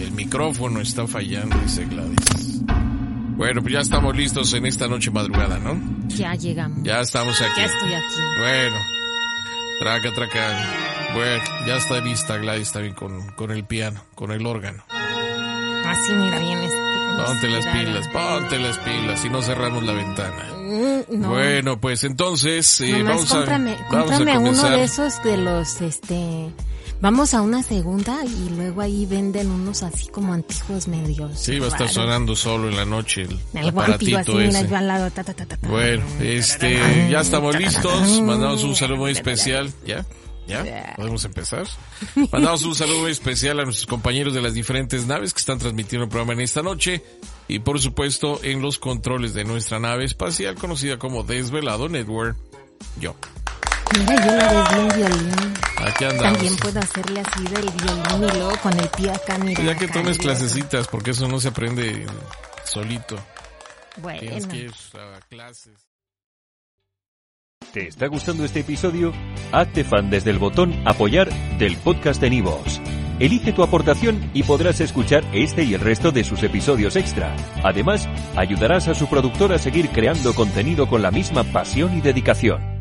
El micrófono está fallando, dice Gladys. Bueno, pues ya estamos listos en esta noche madrugada, ¿no? Ya llegamos. Ya estamos aquí. Ya estoy aquí. Bueno, traca, traca. Bueno, ya está lista Gladys también con, con el piano, con el órgano. Así, mira, bien. Es ponte las pilas, ponte las pilas y no cerramos la ventana. Mm, no. Bueno, pues entonces eh, vamos, cómprame, a, vamos a cómprame uno de esos de los, este... Vamos a una segunda y luego ahí venden unos así como antiguos medios. Sí, va a estar sonando solo en la noche el, El así, aparatito mira, ese. yo al lado. ta, ta, ta, ta, ta. Bueno, este, ya estamos listos. Mandamos un saludo muy especial. ¿Ya? ¿Ya? ¿Podemos empezar? Mandamos un saludo muy especial a nuestros compañeros de las diferentes naves que están transmitiendo el programa en esta noche. Y por supuesto, en los controles de nuestra nave espacial conocida como Desvelado Network. Yo. Mira, yo la vez bien violín. Aquí andamos. También puedo hacerle así del violín y luego con el pie acá, mira. Ya que acá, tomes y clasecitas, porque eso no se aprende solito. Bueno, Tienes que ir a clases. ¿Te está gustando este episodio? Hazte fan desde el botón Apoyar del podcast de Nivos. Elige tu aportación y podrás escuchar este y el resto de sus episodios extra. Además, ayudarás a su productor a seguir creando contenido con la misma pasión y dedicación.